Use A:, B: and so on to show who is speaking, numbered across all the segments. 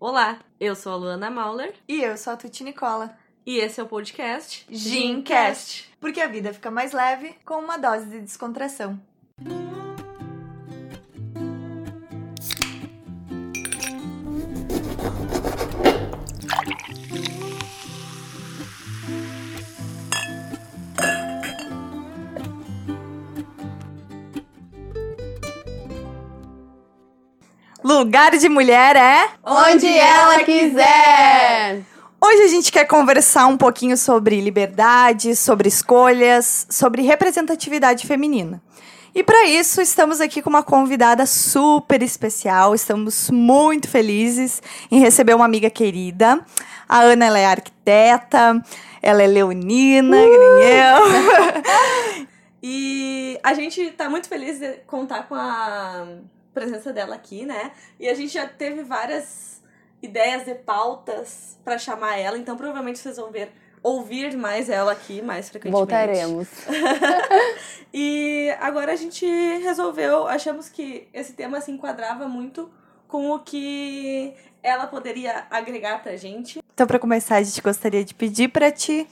A: Olá, eu sou a Luana Mauler
B: E eu sou a Tuti Nicola.
A: e esse é o podcast
B: Gincast. Porque a vida fica mais leve com uma dose de descontração. Lugar de mulher é
C: Onde ela quiser!
B: Hoje a gente quer conversar um pouquinho sobre liberdade, sobre escolhas, sobre representatividade feminina. E para isso estamos aqui com uma convidada super especial. Estamos muito felizes em receber uma amiga querida. A Ana ela é arquiteta, ela é leonina, nem eu.
A: E a gente tá muito feliz de contar com a presença dela aqui, né? E a gente já teve várias ideias de pautas pra chamar ela, então provavelmente vocês vão ver ouvir mais ela aqui mais frequentemente.
C: Voltaremos.
A: E agora a gente resolveu, achamos que esse tema se enquadrava muito com o que ela poderia agregar pra gente.
B: Então, para começar, a gente gostaria de pedir para ti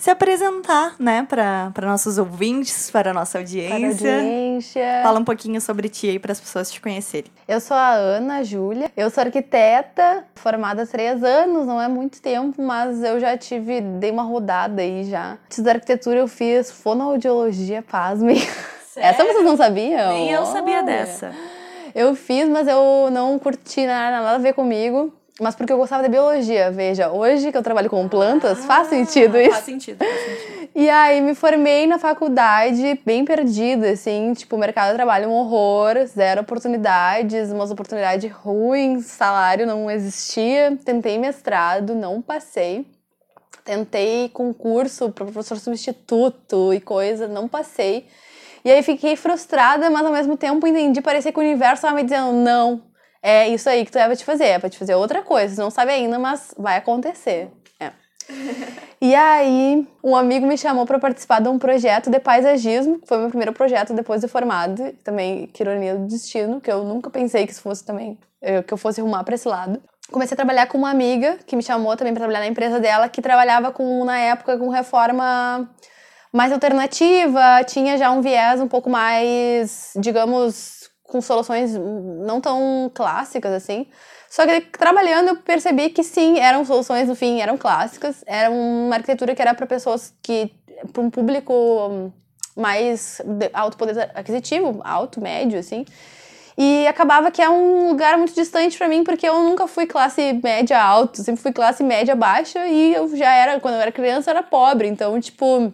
B: se apresentar, né, para nossos ouvintes, para a nossa
C: Para a
B: audiência.
C: audiência.
B: Fala um pouquinho sobre ti aí para as pessoas te conhecerem.
C: Eu sou a Ana Júlia. Eu sou arquiteta, formada há três anos, não é muito tempo, mas eu já tive, dei uma rodada aí já. Antes da arquitetura eu fiz fonoaudiologia, pasmem. Essa vocês não sabiam?
A: Nem eu sabia
C: Olha.
A: dessa.
C: Eu fiz, mas eu não curti nada, nada a ver comigo. Mas porque eu gostava de biologia, veja. Hoje que eu trabalho com plantas, faz sentido
A: Ah,
C: isso.
A: Faz sentido, faz sentido.
C: E aí me formei na faculdade bem perdida, assim, tipo, o mercado de trabalho é um horror, zero oportunidades, umas oportunidades ruins, salário não existia. Tentei mestrado, não passei. Tentei concurso para professor substituto e coisa, não passei. E aí fiquei frustrada, mas ao mesmo tempo entendi, parecia que o universo estava me dizendo, não, é isso aí que tu é pra te fazer, é pra te fazer outra coisa. Você não sabe ainda, mas vai acontecer. É. E aí, um amigo me chamou para participar de um projeto de paisagismo, que foi meu primeiro projeto depois de formado, também que ironia do destino, que eu nunca pensei que isso fosse também, eh, que eu fosse arrumar para esse lado. Comecei a trabalhar com uma amiga que me chamou também para trabalhar na empresa dela, que trabalhava com na época com reforma mais alternativa, tinha já um viés um pouco mais, digamos, com soluções não tão clássicas assim. Só que trabalhando eu percebi que sim, eram soluções, no fim, eram clássicas. Era uma arquitetura que era para pessoas que. para um público mais alto poder aquisitivo, alto, médio, assim. E acabava que é um lugar muito distante para mim, porque eu nunca fui classe média alta, sempre fui classe média baixa e eu já era, quando eu era criança, era pobre. Então, tipo,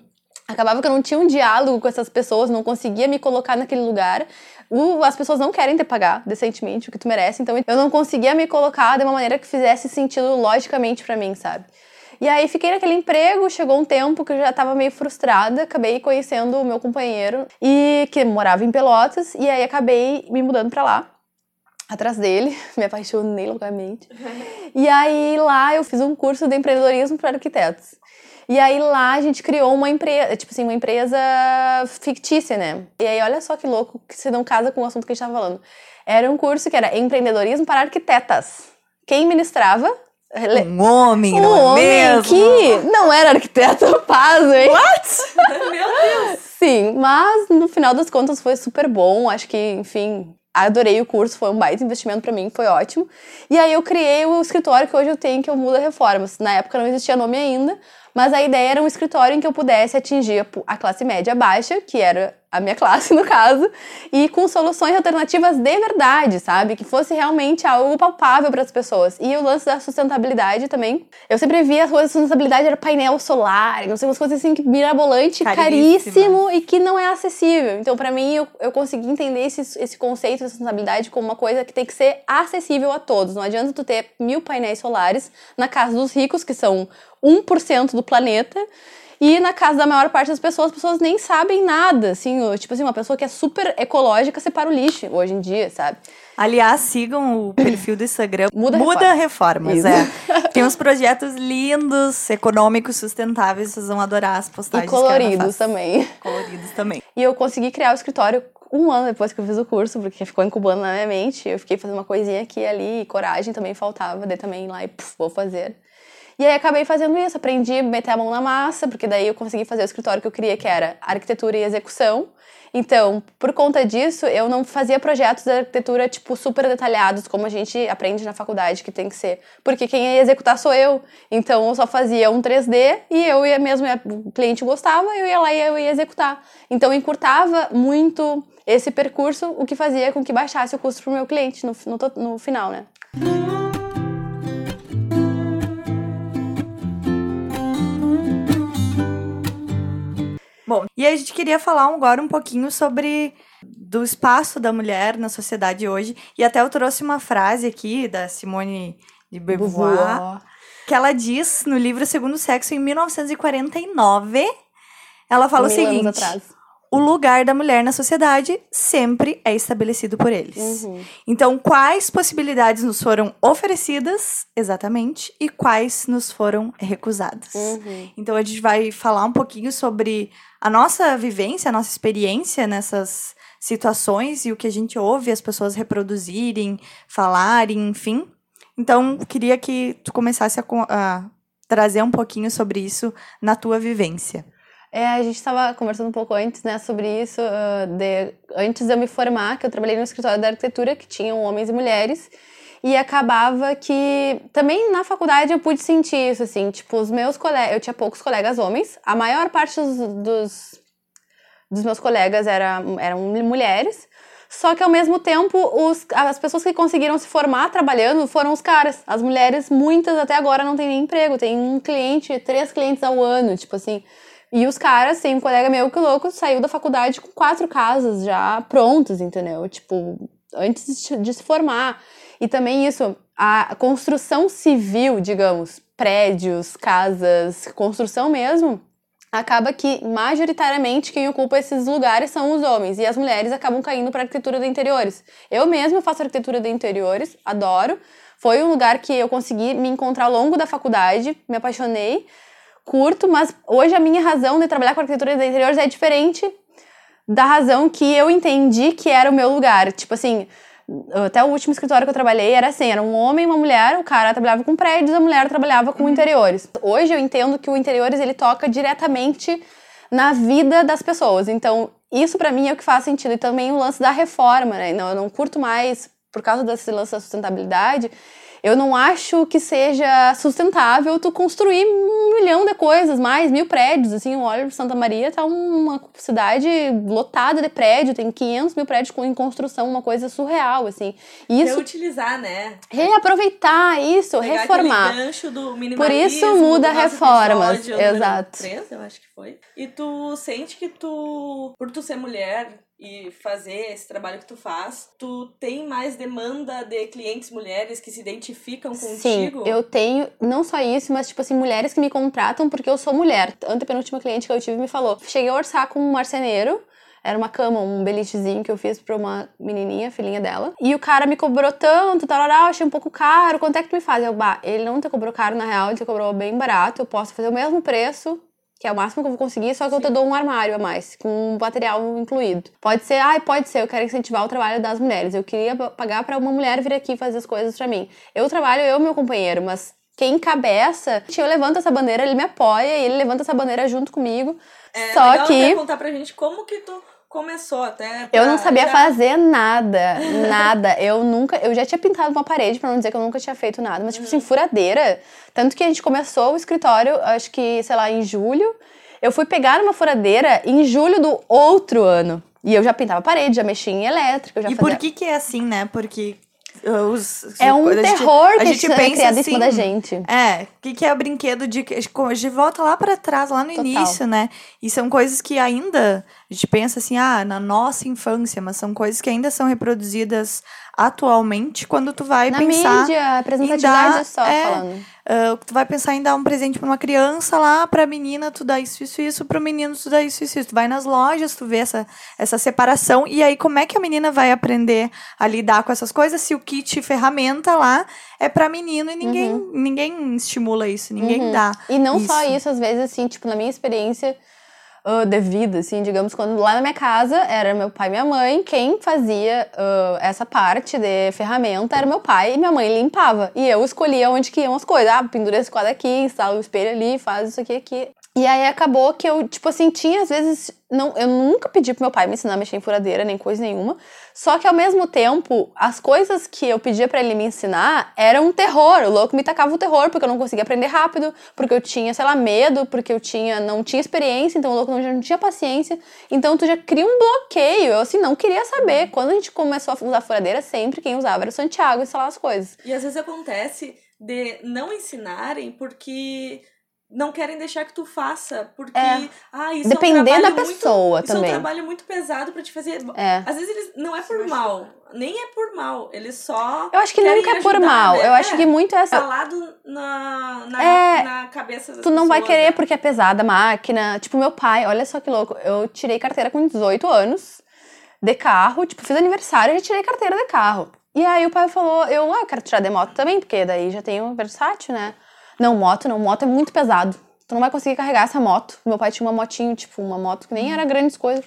C: acabava que eu não tinha um diálogo com essas pessoas, não conseguia me colocar naquele lugar. O- as pessoas não querem te pagar decentemente o que tu merece, então eu não conseguia me colocar de uma maneira que fizesse sentido logicamente pra mim, sabe? E aí fiquei naquele emprego, chegou um tempo que eu já tava meio frustrada, acabei conhecendo o meu companheiro e que morava em Pelotas e aí acabei me mudando pra lá. Atrás dele, me apaixonei loucamente. E aí lá eu fiz um curso de empreendedorismo para arquitetos. E aí lá a gente criou uma empresa, tipo assim, uma empresa fictícia, né? E aí olha só que louco que se não casa com o assunto que a gente tava falando. Era um curso que era empreendedorismo para arquitetas. Quem ministrava?
B: Um homem,
C: um
B: não é
C: homem
B: mesmo?
C: que não era arquiteto, pasmem.
A: Meu Deus!
C: Sim, mas no final das contas foi super bom. Acho que, enfim, adorei o curso, foi um baita investimento pra mim, foi ótimo. E aí eu criei o escritório que hoje eu tenho, que eu muda reformas. Na época não existia nome ainda, mas a ideia era um escritório em que eu pudesse atingir a classe média baixa, que era a minha classe no caso, e com soluções alternativas de verdade, sabe? Que fosse realmente algo palpável para as pessoas. E o lance da sustentabilidade também. Eu sempre via as coisas de sustentabilidade era painel solar, não sei, umas coisas assim que mirabolante, caríssimo e que não é acessível. Então, pra mim, eu, eu consegui entender esse, esse conceito de sustentabilidade como uma coisa que tem que ser acessível a todos. Não adianta tu ter mil painéis solares na casa dos ricos, que são 1% do planeta, e na casa da maior parte das pessoas, as pessoas nem sabem nada, assim, tipo assim, uma pessoa que é super ecológica separa o lixo hoje em dia, sabe?
B: Aliás, sigam o perfil do Instagram
C: Muda
B: Reformas.
C: Isso.
B: é. Tem uns projetos lindos, econômicos, sustentáveis, vocês vão adorar as
C: E
B: postagens Ana
C: coloridos também.
B: Coloridos também.
C: E eu consegui criar o escritório um ano depois que eu fiz o curso, porque ficou incubando na minha mente. Eu fiquei fazendo uma coisinha aqui e ali, e coragem também faltava, daí também lá e puf, vou fazer. E aí acabei fazendo isso, aprendi a meter a mão na massa, porque daí eu consegui fazer o escritório que eu queria, que era arquitetura e execução. Então, por conta disso, eu não fazia projetos de arquitetura, tipo, super detalhados, como a gente aprende na faculdade que tem que ser. Porque quem ia executar sou eu. Então, eu só fazia um 3D e eu ia mesmo, o cliente gostava, eu ia lá e eu ia executar. Então, encurtava muito esse percurso, o que fazia com que baixasse o custo para o meu cliente no, no, no final, né?
B: Bom, e a gente queria falar agora um pouquinho sobre do espaço da mulher na sociedade hoje. E até eu trouxe uma frase aqui da Simone de Beauvoir, que ela diz no livro Segundo Sexo, em 1949. Ela fala
C: Mil
B: o seguinte:
C: atrás.
B: O lugar da mulher na sociedade sempre é estabelecido por eles.
C: Uhum.
B: Então, quais possibilidades nos foram oferecidas exatamente e quais nos foram recusadas?
C: Uhum.
B: Então, a gente vai falar um pouquinho sobre a nossa vivência, a nossa experiência nessas situações e o que a gente ouve as pessoas reproduzirem, falarem, enfim. Então, queria que tu começasse a, a trazer um pouquinho sobre isso na tua vivência.
C: É, a gente estava conversando um pouco antes, né, sobre isso. ah, de, antes de eu me formar, que eu trabalhei no escritório da arquitetura, que tinham homens e mulheres. E acabava que também na faculdade eu pude sentir isso, assim, tipo, os meus colegas, eu tinha poucos colegas homens, a maior parte dos, dos, dos meus colegas era, eram mulheres, só que ao mesmo tempo os, as pessoas que conseguiram se formar trabalhando foram os caras. As mulheres, muitas até agora não têm nem emprego, tem um cliente, três clientes ao ano, tipo assim. E os caras, tem um colega meu que louco saiu da faculdade com quatro casas já prontas, entendeu? Tipo, antes de, de se formar. E também isso, a construção civil, digamos, prédios, casas, construção mesmo, acaba que majoritariamente quem ocupa esses lugares são os homens e as mulheres acabam caindo para arquitetura de interiores. Eu mesma faço arquitetura de interiores, adoro. Foi um lugar que eu consegui me encontrar ao longo da faculdade, me apaixonei, curto, mas hoje a minha razão de trabalhar com arquitetura de interiores é diferente da razão que eu entendi que era o meu lugar. Tipo assim, até o último escritório que eu trabalhei era assim, era um homem e uma mulher, o cara trabalhava com prédios, a mulher trabalhava com interiores. Hoje eu entendo que o interiores ele toca diretamente na vida das pessoas. Então, isso pra mim é o que faz sentido. E também o lance da reforma, né? Não, eu não curto mais, por causa desse lance da sustentabilidade, eu não acho que seja sustentável tu construir um milhão de coisas, mais mil prédios, assim, eu olho Santa Maria, tá uma cidade lotada de prédio, tem 500 mil prédios em construção, uma coisa surreal, assim. Isso,
A: Reutilizar, né?
C: reaproveitar isso,
A: Pegar
C: reformar.
A: gancho do
C: Por isso muda reformas,
A: episódio
C: exato.
A: três, eu acho que foi. E tu sente que tu, por tu ser mulher e fazer esse trabalho que tu faz, tu tem mais demanda de clientes mulheres que se identificam
C: Sim,
A: contigo?
C: eu tenho não só isso, mas tipo assim, mulheres que me contratam porque eu sou mulher. Antepenúltima cliente que eu tive me falou: cheguei a orçar com um marceneiro. Era uma cama, um belitezinho que eu fiz pra uma menininha, filhinha dela. E o cara me cobrou tanto, eu achei um pouco caro. Quanto é que tu me faz? Eu, bah, ele não te cobrou caro, na real, ele te cobrou bem barato. Eu posso fazer o mesmo preço, que é o máximo que eu vou conseguir, só que eu te dou um armário a mais, com um material incluído. Pode ser, ai, pode ser, eu quero incentivar o trabalho das mulheres. Eu queria pagar pra uma mulher vir aqui fazer as coisas pra mim. Eu trabalho, eu e meu companheiro, mas quem encabeça, eu levanto essa bandeira, ele me apoia e ele levanta essa bandeira junto comigo.
A: É
C: só
A: legal
C: que
A: até contar pra gente como que tu começou até.
C: eu
A: pra
C: não sabia
A: já-
C: fazer nada, nada. Eu nunca, eu já tinha pintado uma parede, pra não dizer que eu nunca tinha feito nada, mas tipo assim, furadeira. Tanto que a gente começou o escritório, acho que, sei lá, em julho. Eu fui pegar uma furadeira em julho do outro ano. E eu já pintava parede, já mexia em elétrica, eu já
B: E
C: fazia...
B: por que que é assim, né? Porque os...
C: É um
B: a gente-
C: terror
B: a
C: que
B: gente
C: é
B: pensa
C: em cima da
B: assim,
C: gente.
B: É, o que, que é o brinquedo de. A gente volta lá pra trás, lá no
C: Total.
B: início, né? E são coisas que ainda. A gente pensa assim, ah, na nossa infância, mas são coisas que ainda são reproduzidas atualmente quando tu vai
C: Na
B: pensar.
C: mídia, representatividade
B: dar-
C: só
B: é,
C: falando.
B: ah, tu vai pensar em dar um presente pra uma criança lá, pra menina tu dá isso, isso, isso, pro menino tu dá isso, isso, isso. Tu vai nas lojas, tu vê essa, essa separação, e aí como é que a menina vai aprender a lidar com essas coisas se o kit ferramenta lá é pra menino e ninguém, ninguém estimula isso, ninguém
C: Uhum.
B: dá.
C: E não só
B: Isso.
C: isso, às vezes, assim, tipo, na minha experiência, uh, devida, assim, digamos, quando lá na minha casa era meu pai e minha mãe, quem fazia uh, essa parte de ferramenta era meu pai e minha mãe limpava. E eu escolhia onde que iam as coisas. Ah, pendura esse quadro aqui, instala o espelho ali, faz isso aqui aqui. E aí acabou que eu, tipo assim, tinha às vezes. Não, eu nunca pedi pro meu pai me ensinar a mexer em furadeira, nem coisa nenhuma. Só que ao mesmo tempo, as coisas que eu pedia para ele me ensinar eram um terror. O louco me tacava o terror, porque eu não conseguia aprender rápido, porque eu tinha, sei lá, medo, porque eu tinha, não tinha experiência, então o louco não, não tinha paciência. Então tu já cria um bloqueio. Eu assim, não queria saber. Quando a gente começou a usar furadeira, sempre quem usava era o Santiago instalar as coisas.
A: E às vezes acontece de não ensinarem porque não querem deixar que tu faça, porque
C: É.
A: ah, isso
C: Depender
A: é um
C: da
A: trabalho
C: pessoa
A: muito, Isso
C: também.
A: é um trabalho muito pesado pra te fazer.
C: É.
A: Às vezes eles não é por mal, nem é por mal, eles só
C: Eu acho que nunca é por
A: ajudar,
C: mal.
A: né?
C: Eu acho
A: É.
C: que muito é essa.
A: falado na, na,
C: É,
A: na cabeça das
C: Tu não vai
A: pessoas,
C: querer
A: né?
C: porque é pesada a máquina. Tipo, meu pai, olha só que louco. Eu tirei carteira com 18 anos de carro. Tipo, fiz aniversário e tirei carteira de carro. E aí o pai falou, eu, ah, eu quero tirar de moto também, porque daí já tenho versátil, né? Não, moto não, moto é muito pesado. Tu não vai conseguir carregar essa moto. Meu pai tinha uma motinho, tipo, uma moto que nem era grandes coisas.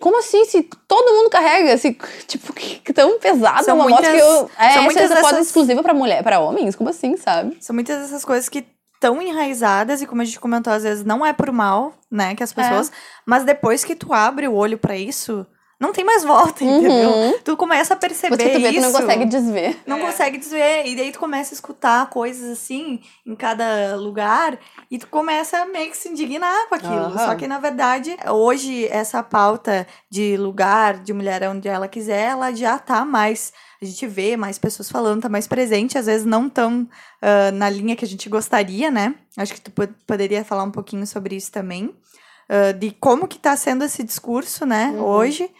C: Como assim? Se todo mundo carrega, assim, tipo, que, que tão pesada
B: São
C: uma moto que
B: muitas-
C: eu. É,
B: são muitas
C: é
B: dessas-
C: exclusiva pra mulher, para homens? Como assim, sabe?
B: São muitas dessas coisas que estão enraizadas e como a gente comentou, às vezes não é por mal, né, que as pessoas, mas depois que tu abre o olho pra isso, não tem mais volta, entendeu? Tu começa a perceber
C: Você tu vê, tu
B: isso.
C: não consegue desver.
B: não
A: É.
B: consegue desver. E daí tu começa a escutar coisas assim em cada lugar e tu começa meio que se indignar com aquilo.
C: Aham.
B: Só que, na verdade, hoje essa pauta de lugar, de mulher onde ela quiser, ela já tá mais. A gente vê mais pessoas falando, tá mais presente, às vezes não tão ah, na linha que a gente gostaria, né? Acho que tu po- poderia falar um pouquinho sobre isso também. ah, de como que tá sendo esse discurso, né,
C: Uhum.
B: hoje.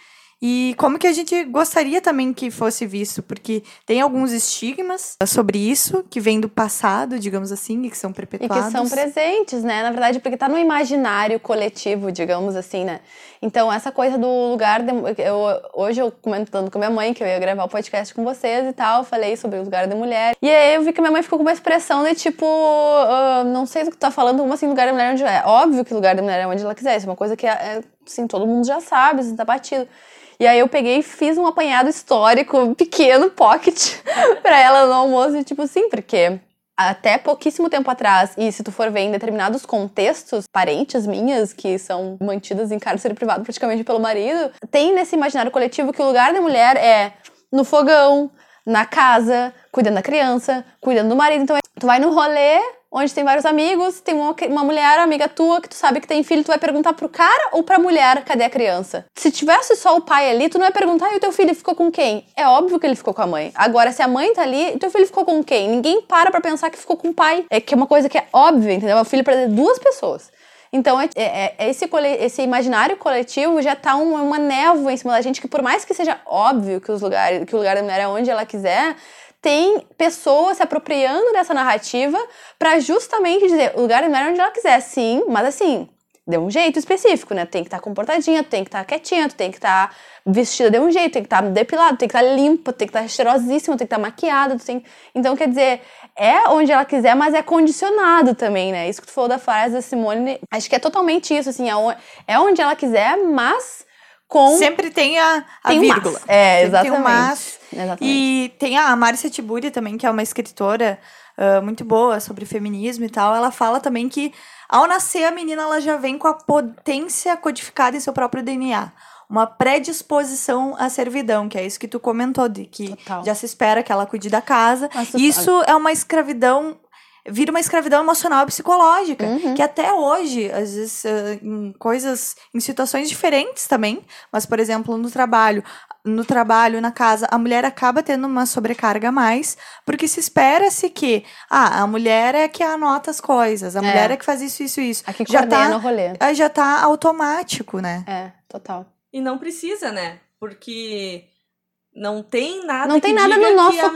B: E como que a gente gostaria também que fosse visto, porque tem alguns estigmas sobre isso que vêm do passado, digamos assim, e que são
C: E
B: perpetuados.
C: que são presentes, né? Na verdade, porque tá no imaginário coletivo, digamos assim, né? Então, essa coisa do lugar. De, eu, hoje, eu comentando com minha mãe que eu ia gravar o podcast com vocês e tal, falei sobre o lugar da mulher. E aí eu vi que minha mãe ficou com uma expressão de tipo. ah, não sei do que tu tá falando, como assim, lugar da mulher onde é. Óbvio que lugar da mulher é onde ela quiser. Isso é uma coisa que, é, assim, todo mundo já sabe, assim, tá batido. E aí eu peguei e fiz um apanhado histórico, pequeno, pocket, pra ela no almoço, e tipo assim, porque até pouquíssimo tempo atrás, e se tu for ver em determinados contextos, parentes minhas que são mantidas em cárcere privado praticamente pelo marido, tem nesse imaginário coletivo que o lugar da mulher é no fogão, na casa, cuidando da criança, cuidando do marido. Então, tu vai no rolê onde tem vários amigos, tem uma, uma mulher amiga tua que tu sabe que tem filho, tu vai perguntar pro cara ou pra mulher cadê a criança? Se tivesse só o pai ali, tu não vai perguntar e o teu filho ficou com quem? É óbvio que ele ficou com a mãe. Agora, se a mãe tá ali, teu filho ficou com quem? Ninguém para pra pensar que ficou com o pai. É que é uma coisa que é óbvia, entendeu? É o filho pra duas pessoas. Então, é, é- é esse, cole- esse imaginário coletivo já tá um- uma névoa em cima da gente, que por mais que seja óbvio que, os lugares, que o lugar da mulher é onde ela quiser, tem pessoas se apropriando dessa narrativa pra justamente dizer, o lugar mulher é onde ela quiser, sim, mas assim, de um jeito específico, né? Tem que estar comportadinha, tem que estar quietinha, tu tem que estar vestida de um jeito, tem que estar depilada, tem que estar limpa, tem que estar cheirosíssima, tem que estar maquiada, tu tem... Então, quer dizer, é onde ela quiser, mas é condicionado também, né? Isso que tu falou da frase da Simone, acho que é totalmente isso, assim, é é onde ela quiser, mas com...
B: Sempre tem a, a
C: tem um
B: vírgula.
C: mas. É, exatamente.
B: Tem um mas.
C: Exatamente.
B: E tem a Márcia Tiburi também, que é uma escritora ah, muito boa sobre feminismo e tal. Ela fala também que ao nascer a menina ela já vem com a potência codificada em seu próprio DNA. Uma predisposição à servidão, que é isso que tu comentou, de que
C: Total.
B: já se espera que ela cuide da casa.
C: Tu
B: Isso é uma escravidão vira uma escravidão emocional e psicológica,
C: Uhum.
B: que até hoje, às vezes, eh, em coisas, em situações diferentes também, mas, por exemplo, no trabalho, no trabalho, na casa, a mulher acaba tendo uma sobrecarga a mais, porque se espera-se que, ah, a mulher é que anota as coisas, a
C: É.
B: mulher é que faz isso, isso, isso.
C: Aqui
B: já
C: coordena
B: tá,
C: o rolê.
B: ah, já tá automático, né?
C: É, total.
A: E não precisa, né? Porque não tem nada
C: Não tem nada no nosso
A: mulher-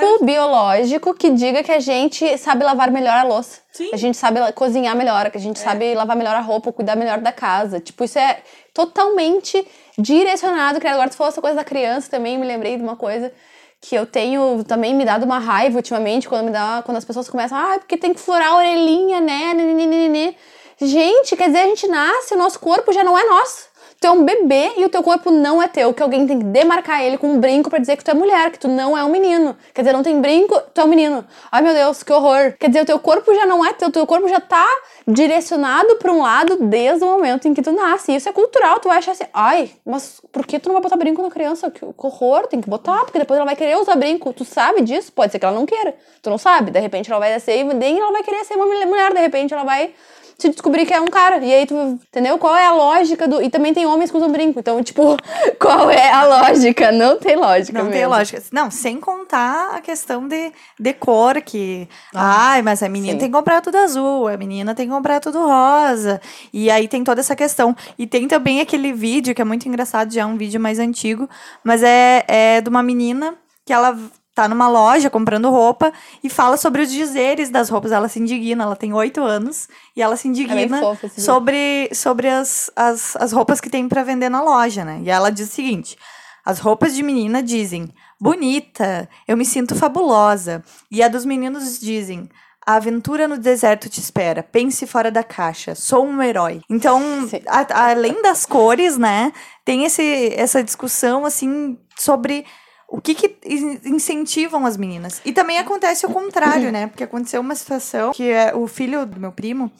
C: corpo biológico que diga que a gente sabe lavar melhor a louça.
A: Sim.
C: A gente sabe cozinhar melhor, que a
A: É.
C: gente sabe lavar melhor a roupa, cuidar melhor da casa. Tipo, isso é totalmente direcionado. Que agora tu falou essa coisa da criança também, me lembrei de uma coisa que eu tenho também me dado uma raiva ultimamente, quando me dá, quando as pessoas começam, ah, porque tem que furar a orelhinha, né? Nenenenene. Gente, quer dizer, a gente nasce, o nosso corpo já não é nosso. Tu é um bebê e o teu corpo não é teu, que alguém tem que demarcar ele com um brinco para dizer que tu é mulher, que tu não é um menino. Quer dizer, não tem brinco, tu é um menino. Ai meu Deus, que horror. Quer dizer, o teu corpo já não é teu, o teu corpo já tá direcionado para um lado desde o momento em que tu nasce. Isso é cultural, tu vai achar assim, ai, mas por que tu não vai botar brinco na criança? Que horror, tem que botar, porque depois ela vai querer usar brinco. Tu sabe disso? Pode ser que ela não queira. Tu não sabe. De repente ela vai nascer e nem ela vai querer ser uma mulher, de repente ela vai se descobrir que é um cara. E aí tu, entendeu? Qual é a lógica do. E também tem homens que usam brinco. Então, tipo, qual é a lógica? Não tem lógica.
B: Não
C: mesmo.
B: tem lógica. Não, sem contar a questão de, de cor, que. Ah, ai, mas a menina
C: sim.
B: tem que comprar tudo azul, a menina tem que comprar tudo rosa. E aí tem toda essa questão. E tem também aquele vídeo que é muito engraçado, já é um vídeo mais antigo, mas é, é de uma menina que ela tá numa loja comprando roupa e fala sobre os dizeres das roupas. Ela se indigna, ela tem oito anos e ela se indigna
C: fofo esse vídeo.
B: sobre, sobre as, as, as roupas que tem para vender na loja, né? E ela diz o seguinte: as roupas de menina dizem bonita, eu me sinto fabulosa. E a dos meninos dizem. A aventura no deserto te espera. Pense fora da caixa. Sou um herói. Então,
C: Sim.
B: a- além das cores, né? Tem esse, essa discussão, assim, sobre o que, que in- incentivam as meninas. E também acontece o contrário, né? Porque aconteceu uma situação que é o filho do meu primo,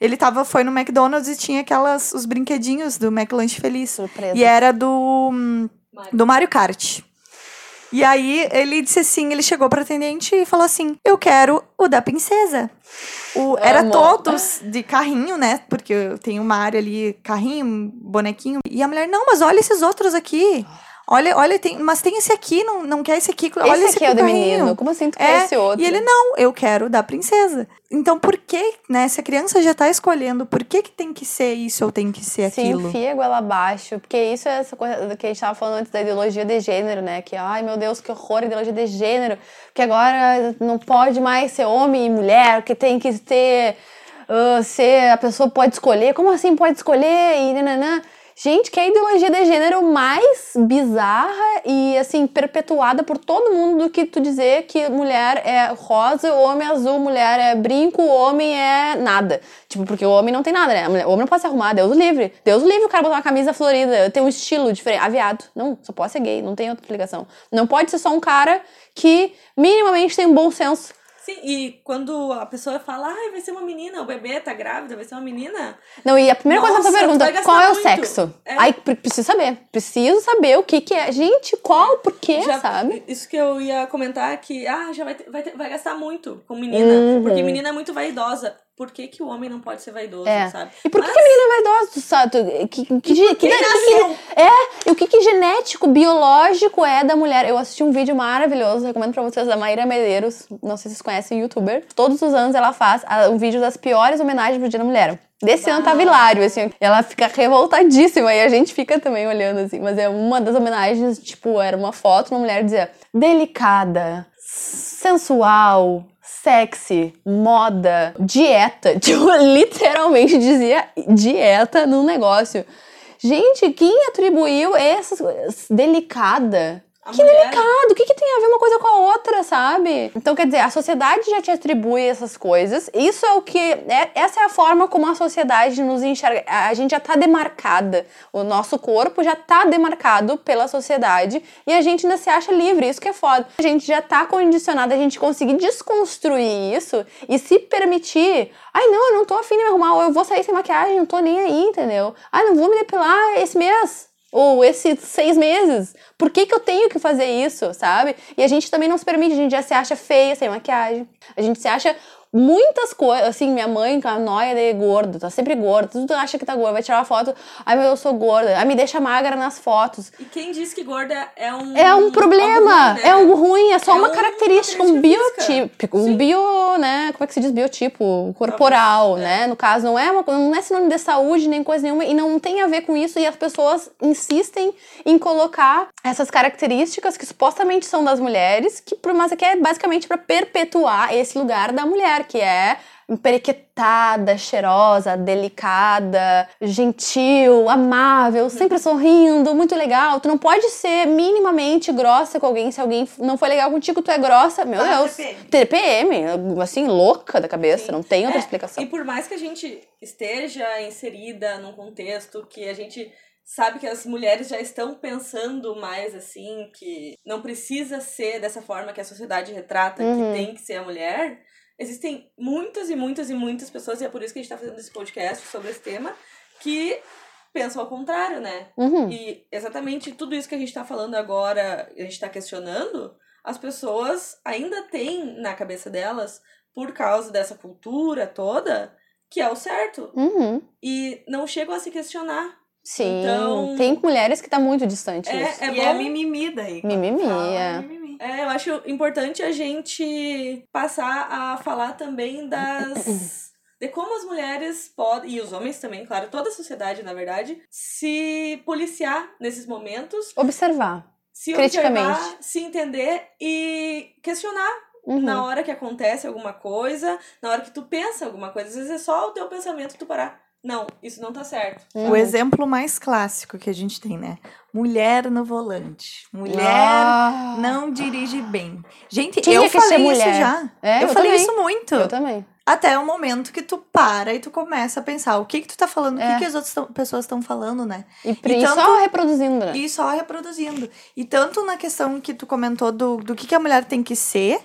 B: ele tava, foi no McDonald's e tinha aquelas, os brinquedinhos do McLanche Feliz.
C: Surpresa.
B: E era do, do Mario Kart. E aí ele disse assim, ele chegou pra atendente e falou assim: "Eu quero o da princesa". O, era todos de carrinho, né? Porque tem o Mario ali, carrinho, bonequinho. E a mulher: "Não, mas olha esses outros aqui. Olha, olha, tem, mas tem esse aqui, não, não quer esse aqui. Olha
C: esse
B: esse
C: aqui é o do
B: carrinho."
C: menino. Como assim tu quer
B: É,
C: esse outro?
B: E ele, não, eu quero da princesa. Então, por que, né? Se a criança já tá escolhendo, por que que tem que ser isso ou tem que ser
C: Se
B: aquilo?
C: enfia a goela abaixo, porque isso é essa coisa que a gente tava falando antes da ideologia de gênero, né? Que, ai meu Deus, que horror, ideologia de gênero. Que agora não pode mais ser homem e mulher, que tem que ter. ah, ser. A pessoa pode escolher. Como assim pode escolher? E nananã. Gente, que é a ideologia de gênero mais bizarra e, assim, perpetuada por todo mundo do que tu dizer que mulher é rosa, homem é azul, mulher é brinco, homem é nada. Tipo, porque o homem não tem nada, né? O homem não pode se arrumar, Deus livre. Deus livre o cara botar uma camisa florida, ter um estilo diferente. Aviado. Não, só pode ser gay, não tem outra explicação. Não pode ser só um cara que minimamente tem um bom senso.
A: Sim, e quando a pessoa fala, ai, vai ser uma menina, o bebê tá grávida, vai ser uma menina.
C: Não, e a primeira coisa que
A: Nossa,
C: você pergunta, qual é o
A: muito.
C: sexo?
A: É.
C: Aí, pre- preciso saber. Preciso saber o que que é. Gente, qual, por quê,
A: Já-
C: sabe?
A: Isso que eu ia comentar que, ah, já vai, ter- vai, ter- vai gastar muito com menina.
C: Uhum.
A: Porque menina é muito vaidosa. Por que, que o homem não pode ser vaidoso,
C: É.
A: sabe?
C: E por que,
A: Mas-
C: que a menina é vaidosa? Sabe? Que, que, que, que,
A: nasceu?
C: é, e o que, que genético, biológico é da mulher? Eu assisti um vídeo maravilhoso, recomendo pra vocês, da Maíra Medeiros. Não sei se vocês conhecem, youtuber. Todos os anos ela faz um vídeo das piores homenagens pro Dia da Mulher. Desse ano tava hilário, assim. Ela fica revoltadíssima e a gente fica também olhando, assim. Mas é uma das homenagens, tipo, era uma foto, uma mulher dizia delicada, sensual, sexy, moda, dieta. Tipo, literalmente dizia dieta no negócio. Gente, quem atribuiu coisas? Delicada?
A: A
C: que
A: mulher-
C: delicado, o que, que tem a ver uma coisa com a outra, sabe? Então, quer dizer, a sociedade já te atribui essas coisas. Isso é o que. é- essa é a forma como a sociedade nos enxerga. A, gente já tá demarcada. O nosso corpo já tá demarcado pela sociedade e a gente ainda se acha livre. Isso que é foda. A gente já tá condicionado a gente conseguir desconstruir isso e se permitir. Ai, não, eu não tô afim de me arrumar, ou eu vou sair sem maquiagem, não tô nem aí, entendeu? Ai, não vou me depilar esse mês ou esses seis meses. Por que, que eu tenho que fazer isso, sabe? E a gente também não se permite, a gente já se acha feia sem maquiagem. A gente se acha muitas coisas. Assim, minha mãe com a noia de gordo, tá sempre gorda. Tudo tu acha que tá gorda, vai tirar uma foto. Ai, meu, eu sou gorda. Ai, me deixa magra nas fotos.
A: E quem diz que gorda é um.
C: É um problema,
A: ruim, né?
C: é algo ruim, é só
A: É
C: uma
A: um-
C: característica,
A: uma
C: um biotipo, um bio, né, como é que se diz biotipo corporal, né? No caso, não é uma, não é sinônimo de saúde nem coisa nenhuma e não tem a ver com isso e as pessoas insistem em colocar essas características que supostamente são das mulheres, que por mas que é basicamente para perpetuar esse lugar da mulher, que é emperequetada, cheirosa, delicada, gentil, amável, sempre sorrindo, muito legal. Tu não pode ser minimamente grossa com alguém se alguém não foi legal contigo, tu é grossa. Meu
A: Ah,
C: Deus.
A: TPM.
C: TPM, assim, louca da cabeça,
A: Sim.
C: não tem outra
A: É,
C: explicação.
A: E por mais que a gente esteja inserida num contexto que a gente sabe que as mulheres já estão pensando mais assim, que não precisa ser dessa forma que a sociedade retrata,
C: Uhum.
A: que tem que ser a mulher, existem muitas e muitas e muitas pessoas, e é por isso que a gente tá fazendo esse podcast sobre esse tema, que pensam ao contrário, né?
C: Uhum.
A: E exatamente tudo isso que a gente tá falando agora, a gente tá questionando, as pessoas ainda têm na cabeça delas, por causa dessa cultura toda, que é o certo.
C: Uhum.
A: E não chegam a se questionar.
C: Sim,
A: Então-
C: tem mulheres que tá muito distante
A: É,
C: disso.
A: é
B: e
A: bom.
B: é mimimi daí.
C: Mimimi,
B: fala,
C: é.
A: É, eu acho importante a gente passar a falar também das. De como as mulheres podem, e os homens também, claro, toda a sociedade, na verdade, se policiar nesses momentos,
C: Observar.
A: se
C: Criticamente.
A: observar, se entender e questionar
C: Uhum.
A: na hora que acontece alguma coisa, na hora que tu pensa alguma coisa. Às vezes é só o teu pensamento tu parar. Não, isso não tá certo.
C: Uhum.
B: O exemplo mais clássico que a gente tem, né? Mulher no volante. Mulher
C: Ah.
B: não dirige bem. Gente,
C: Tinha
B: eu
C: que
B: falei isso
C: mulher.
B: já.
C: É,
B: eu,
C: eu
B: falei
C: também.
B: isso muito.
C: Eu também.
B: Até o momento que tu para e tu começa a pensar o que que tu tá falando, o
C: É.
B: que, que as outras tão- pessoas estão falando, né?
C: E, pri-
B: tanto-
C: só reproduzindo, né?
B: E só reproduzindo. E tanto na questão que tu comentou do, do que, que a mulher tem que ser,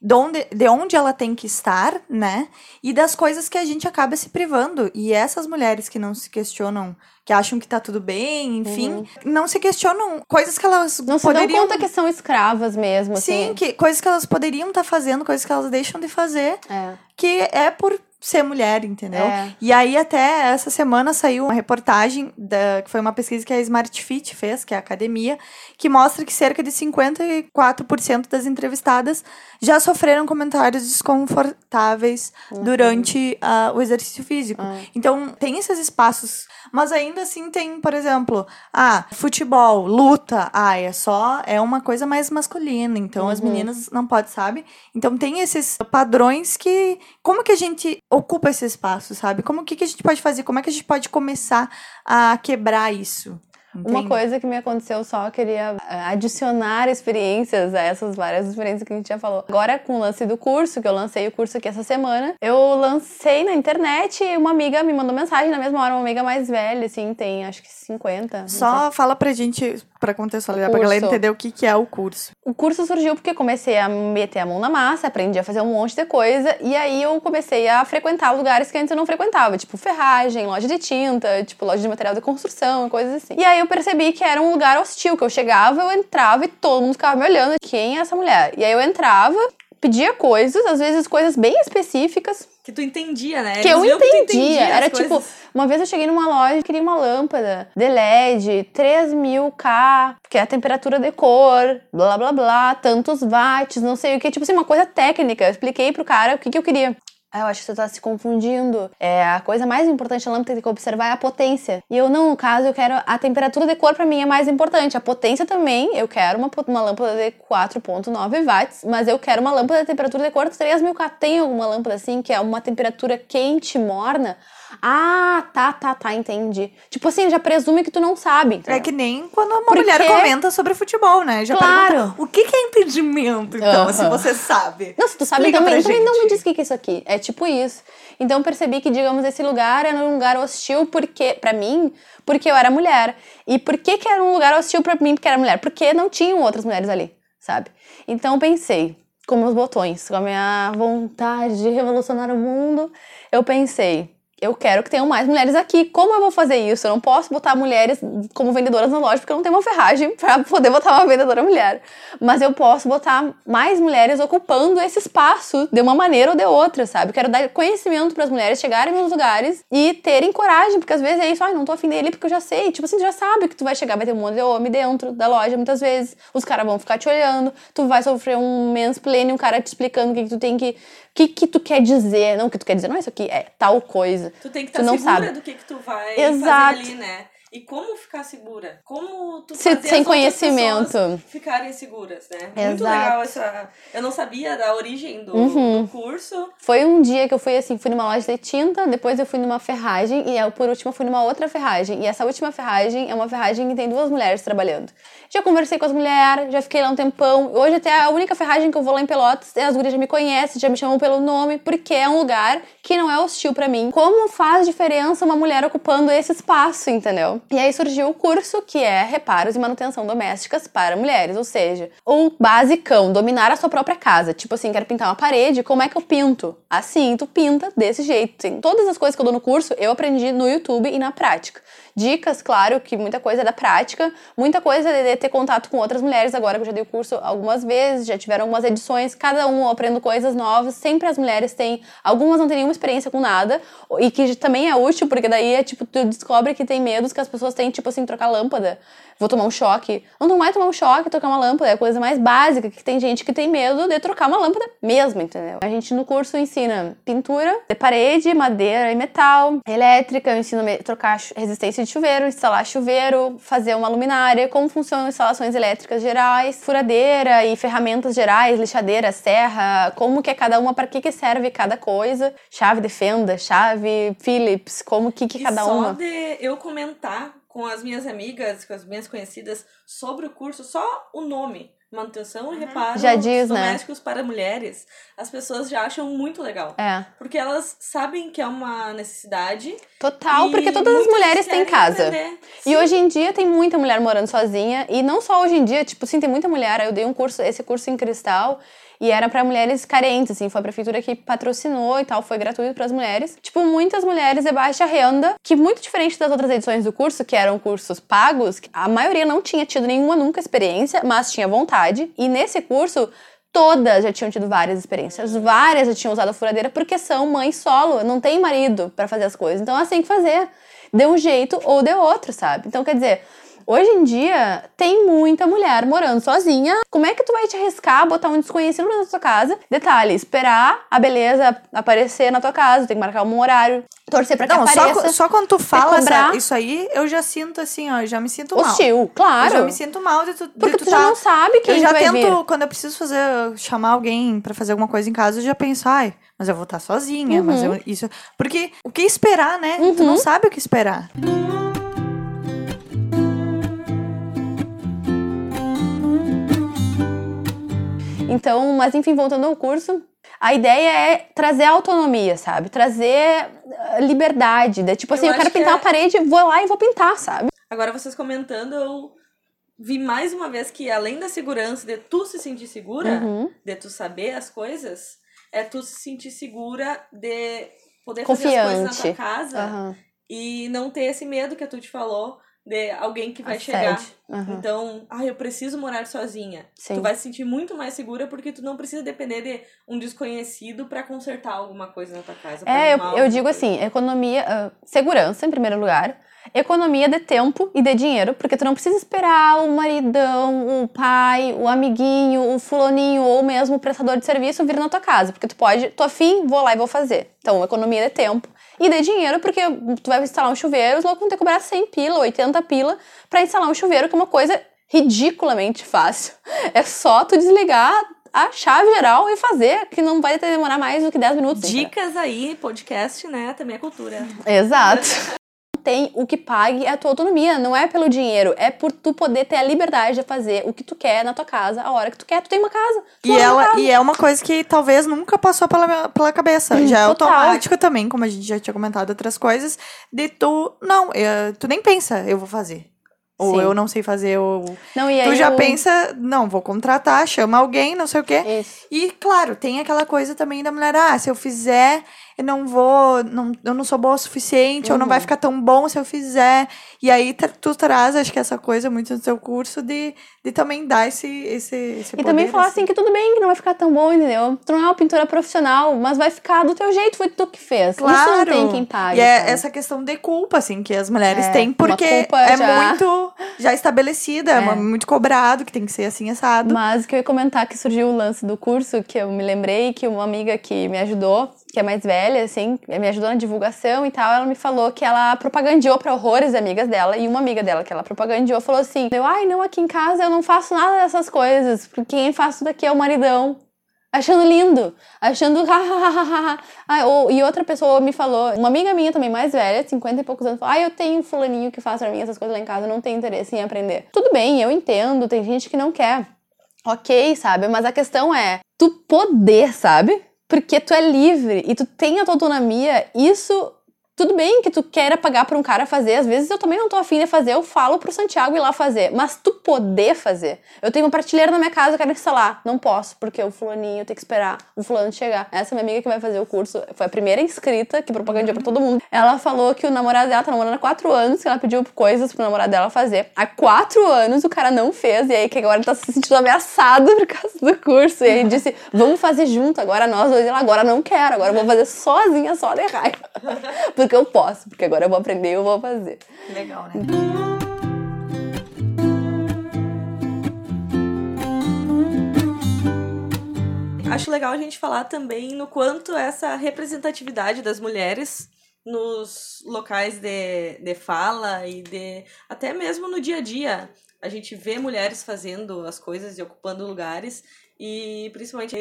B: de onde, de onde ela tem que estar, né? E das coisas que a gente acaba se privando. E essas mulheres que não se questionam, que acham que tá tudo bem, enfim, não se questionam coisas que elas
C: Uhum. Não se
B: poderiam.
C: dão conta que são escravas mesmo,
B: Sim,
C: assim.
B: que, coisas que elas poderiam estar fazendo, coisas que elas deixam de fazer,
C: É.
B: que é por ser mulher, entendeu?
C: É.
B: E aí, até essa semana saiu uma reportagem, da, que foi uma pesquisa que a Smart Fit fez, que é a academia, que mostra que cerca de 54% das entrevistadas já sofreram comentários desconfortáveis durante ah, o exercício físico.
C: Ah.
B: Então, tem esses espaços, mas ainda assim tem, por exemplo, ah, futebol, luta, ah, é só, é uma coisa mais masculina, então as
C: Uhum.
B: meninas não podem, sabe? Então tem esses padrões que, como que a gente ocupa esse espaço, sabe? Como que, que a gente pode fazer? Como é que a gente pode começar a quebrar isso?
C: Uma
B: Entende?
C: coisa que me aconteceu só, eu queria eh, adicionar experiências a essas várias experiências que a gente já falou. Agora, com o lance do curso, que eu lancei o curso aqui essa semana, eu lancei na internet e uma amiga me mandou mensagem na mesma hora, uma amiga mais velha, assim, tem acho que 50. não sei.
B: Só fala pra gente, pra contextualizar, pra galera entender o que, que é o curso.
C: O curso surgiu porque comecei a meter a mão na massa, aprendi a fazer um monte de coisa, e aí eu comecei a frequentar lugares que antes eu não frequentava, tipo ferragem, loja de tinta, tipo loja de material de construção, coisas assim. E aí eu percebi que era um lugar hostil, que eu chegava, eu entrava e todo mundo ficava me olhando, quem é essa mulher? E aí eu entrava, pedia coisas, às vezes coisas bem específicas,
A: Que tu entendia, né?
C: que
A: Eles
C: eu
A: viam tu
C: entendia. Era
A: coisas.
C: tipo, uma vez eu cheguei numa loja e queria uma lâmpada de LED, 3000K, que é a temperatura de cor, blá blá blá, tantos watts, não sei o que, tipo assim, uma coisa técnica. Eu expliquei pro cara o que, que eu queria. Ah, eu acho que você tá se confundindo. É, a coisa mais importante da lâmpada que tem que observar é a potência. E eu, não, no caso, eu quero. A temperatura de cor pra mim é mais importante. A potência também, eu quero uma, uma lâmpada de 4,9 watts, mas eu quero uma lâmpada de temperatura de cor 3000K. Tem alguma lâmpada assim que é uma temperatura quente, morna? Ah, tá, tá, tá, entendi. Tipo assim, já presume que tu não sabe.
B: É
C: entendeu?
B: que nem quando uma
C: Por
B: mulher comenta sobre futebol, né? Já
C: Claro.
B: pergunta, o que, que é impedimento, então,
C: Aham.
B: se você sabe?
C: Não, se tu sabe também,
B: pra
C: também não me diz o que que é isso aqui. É tipo isso. Então eu percebi que, digamos, esse lugar era um lugar hostil porque, para mim, porque eu era mulher. E por que que era um lugar hostil pra mim porque era mulher? Porque não tinham outras mulheres ali, sabe? Então pensei, com meus botões, com a minha vontade de revolucionar o mundo, eu pensei, eu quero que tenham mais mulheres aqui. Como eu vou fazer isso? Eu não posso botar mulheres como vendedoras na loja porque eu não tenho uma ferragem pra poder botar uma vendedora mulher. Mas eu posso botar mais mulheres ocupando esse espaço de uma maneira ou de outra, sabe? Eu quero dar conhecimento para as mulheres chegarem nos lugares e terem coragem, porque às vezes é isso, ai, não tô afim dele porque eu já sei. Tipo assim, tu já sabe que tu vai chegar, vai ter um monte de homem dentro da loja muitas vezes. Os caras vão ficar te olhando, tu vai sofrer um mansplaining, um cara te explicando o que, que tu tem que. O que, que tu quer dizer? Não, o que tu quer dizer não é isso aqui, é tal coisa.
A: Tu tem que estar
C: não
A: segura
C: sabe.
A: do que, que tu vai
C: Exato.
A: fazer ali, né? E como ficar segura? Como tu
C: Se- sem conhecimento.
A: ficarem seguras, né? Muito
C: Exato.
A: legal essa... Eu não sabia da origem do,
C: Uhum.
A: do curso.
C: Foi um dia que eu fui assim, fui numa loja de tinta, depois eu fui numa ferragem e eu, por último fui numa outra ferragem. E essa última ferragem é uma ferragem que tem duas mulheres trabalhando. Já conversei com as mulheres, já fiquei lá um tempão. Hoje até a única ferragem que eu vou lá em Pelotas, as gurias já me conhecem, já me chamam pelo nome, porque é um lugar que não é hostil pra mim. Como faz diferença uma mulher ocupando esse espaço, entendeu? E aí surgiu o curso que é reparos e manutenção domésticas para mulheres, ou seja, o basicão, dominar a sua própria casa. Tipo assim, quero pintar uma parede, como é que eu pinto? Assim, tu pinta desse jeito. Tem todas as coisas que eu dou no curso, eu aprendi no YouTube e na prática. Dicas, claro, que muita coisa é da prática, muita coisa é de ter contato com outras mulheres. Agora que eu já dei o curso algumas vezes, já tiveram algumas edições, cada um aprendo coisas novas. Sempre as mulheres têm, algumas não têm nenhuma experiência com nada, e que também é útil, porque daí é tipo, tu descobre que tem medos que as pessoas têm, tipo assim, trocar lâmpada. Vou tomar um choque. Não, não vai tomar um choque, trocar uma lâmpada, é a coisa mais básica, que tem gente que tem medo de trocar uma lâmpada mesmo, entendeu? A gente no curso ensina pintura de parede, madeira e metal, elétrica, eu ensino a trocar resistência de chuveiro, instalar chuveiro, fazer uma luminária, como funcionam instalações elétricas gerais, furadeira e ferramentas gerais, lixadeira, serra, como que é cada uma, para que que serve cada coisa, chave de fenda, chave Phillips, como que que
A: e
C: cada
A: só
C: uma.
A: de eu comentar com as minhas amigas, com as minhas conhecidas sobre o curso, só o nome. Manutenção e reparo
C: Já diz, né?
A: domésticos para mulheres, as pessoas já acham muito legal.
C: É,
A: Porque elas sabem que é uma necessidade.
C: total, porque todas as mulheres têm casa.
A: aprender.
C: E
A: Sim.
C: hoje em dia tem muita mulher morando sozinha. E não só hoje em dia, tipo, sim, tem muita mulher. Eu dei um curso, esse curso em cristal. E era pra mulheres carentes, assim, foi a prefeitura que patrocinou e tal, foi gratuito pras mulheres. Tipo, muitas mulheres de baixa renda, que muito diferente das outras edições do curso, que eram cursos pagos, a maioria não tinha tido nenhuma nunca experiência, mas tinha vontade. E nesse curso, todas já tinham tido várias experiências, várias já tinham usado a furadeira porque são mães solo, não tem marido pra fazer as coisas. Então têm que fazer. De um jeito ou de outro, sabe? Então, quer dizer, Hoje em dia, tem muita mulher morando sozinha. Como é que tu vai te arriscar a botar um desconhecido na tua casa? Detalhe, esperar a beleza aparecer na tua casa, tem que marcar um horário, torcer pra que
B: Não, só,
C: apareça.
B: co- só quando tu fala isso aí, eu já sinto assim, ó, eu já me sinto mal.
C: Hostil,
B: Eu
C: claro.
B: já me sinto mal de tu, de
C: Porque
B: tu
C: tu já
B: tá-
C: não sabe quem
B: eu já tento,
C: vir.
B: quando eu preciso fazer, chamar alguém pra fazer alguma coisa em casa, eu já penso, ai, mas eu vou estar sozinha, mas
C: Uhum.
B: eu, isso. Porque o que esperar, né? Tu não sabe o que esperar.
C: Então, mas enfim, voltando ao curso, a ideia é trazer autonomia, sabe? Trazer ah, liberdade. De, tipo
A: Eu
C: assim, eu quero
A: que
C: pintar
A: é-
C: uma parede, vou lá e vou pintar, sabe?
A: Agora vocês comentando, eu vi mais uma vez que além da segurança de tu se sentir segura,
C: Uhum.
A: de tu saber as coisas, é tu se sentir segura de poder fazer as coisas na tua
C: Confiante.
A: casa
C: Aham.
A: e não ter esse medo que a tu te falou de alguém que vai chegar.
C: Aham.
A: Então, ah, eu preciso morar sozinha.
C: Sim.
A: Tu vai se sentir muito mais segura porque tu não precisa depender de um desconhecido pra consertar alguma coisa na tua casa.
C: É, eu, eu digo
A: coisa.
C: assim, economia, ah, segurança em primeiro lugar, economia de tempo e de dinheiro, porque tu não precisa esperar o maridão, o pai, o amiguinho, o fulaninho ou mesmo o prestador de serviço vir na tua casa, porque tu pode, tô afim, vou lá e vou fazer. Então, economia de tempo e de dinheiro, porque tu vai instalar um chuveiro, os loucos vão ter que cobrar 100 pila, 80 pila pra instalar um chuveiro, que é uma coisa ridiculamente fácil. É só tu desligar a chave geral e fazer, que não vai demorar mais do que 10 minutos.
A: Dicas aí, podcast, né? Também é cultura.
C: Exato. Tem o que pague é a tua autonomia, não é pelo dinheiro, é por tu poder ter a liberdade de fazer o que tu quer na tua casa, a hora que tu quer, tu tem uma casa.
B: E, ela,
C: casa.
B: e é uma coisa que talvez nunca passou pela, pela cabeça.
C: Hum,
B: já é
C: total.
B: automático também, como a gente já tinha comentado outras coisas, de tu. Não, eu- tu nem pensa, eu vou fazer. Ou
C: Sim.
B: eu não sei fazer, ou.
C: Não, e aí
B: Tu já
C: eu-
B: pensa, não, vou contratar, chama alguém, não sei o quê.
C: Isso.
B: E, claro, tem aquela coisa também da mulher, ah, se eu fizer, eu não vou, não, eu não sou boa o suficiente, ou não
C: Uhum.
B: vai ficar tão bom se eu fizer. E aí tu traz, acho que essa coisa muito no seu curso de, de também dar esse, esse, esse
C: E também
B: poder,
C: falar assim que tudo bem que não vai ficar tão bom, entendeu? Tu não é uma pintora profissional, mas vai ficar do teu jeito, foi tu que fez. Isso não
B: Claro.
C: tem quem pague.
B: E é
C: sabe?
B: essa questão de culpa, assim, que as mulheres
C: É,
B: têm, porque é
C: já-
B: muito já estabelecida, é.
C: É.
B: muito cobrado, que tem que ser assim, assado.
C: Mas que eu ia comentar que surgiu o lance do curso, que eu me lembrei que uma amiga que me ajudou, que é mais velha, assim, me ajudou na divulgação e tal, ela me falou que ela propagandeou pra horrores amigas dela, e uma amiga dela que ela propagandeou falou assim: eu, ai, não, aqui em casa eu não faço nada dessas coisas, porque quem faz tudo aqui é o maridão. Achando lindo, achando ah, ou, E outra pessoa me falou, uma amiga minha também mais velha, 50 e poucos anos, falou: Ah, eu tenho um fulaninho que faz pra mim essas coisas lá em casa, não tenho interesse em aprender. Tudo bem, eu entendo, tem gente que não quer. Ok, sabe? Mas a questão é tu poder, sabe? Porque tu é livre e tu tem a tua autonomia, isso tudo bem que tu queira pagar pra um cara fazer, às vezes eu também não tô afim de fazer, eu falo pro Santiago ir lá fazer, mas tu poder fazer. Eu tenho uma prateleira na minha casa, eu quero instalar, não posso, porque o fulaninho tem que esperar o fulano chegar. Essa é minha amiga que vai fazer o curso, foi a primeira inscrita que propagandou pra todo mundo. Ela falou que o namorado dela tá namorando há quatro anos, que ela pediu coisas pro namorado dela fazer. Há quatro anos o cara não fez, e aí que agora ele tá se sentindo ameaçado por causa do curso. E ele disse, vamos fazer junto, agora nós dois. Ela, agora não quero, agora eu vou fazer sozinha, só de raiva. porque eu posso, porque agora eu vou aprender e eu vou fazer.
B: Legal, né?
A: Acho legal a gente falar também no quanto essa representatividade das mulheres nos locais de, de fala e de até mesmo no dia a dia. A gente vê mulheres fazendo as coisas e ocupando lugares e principalmente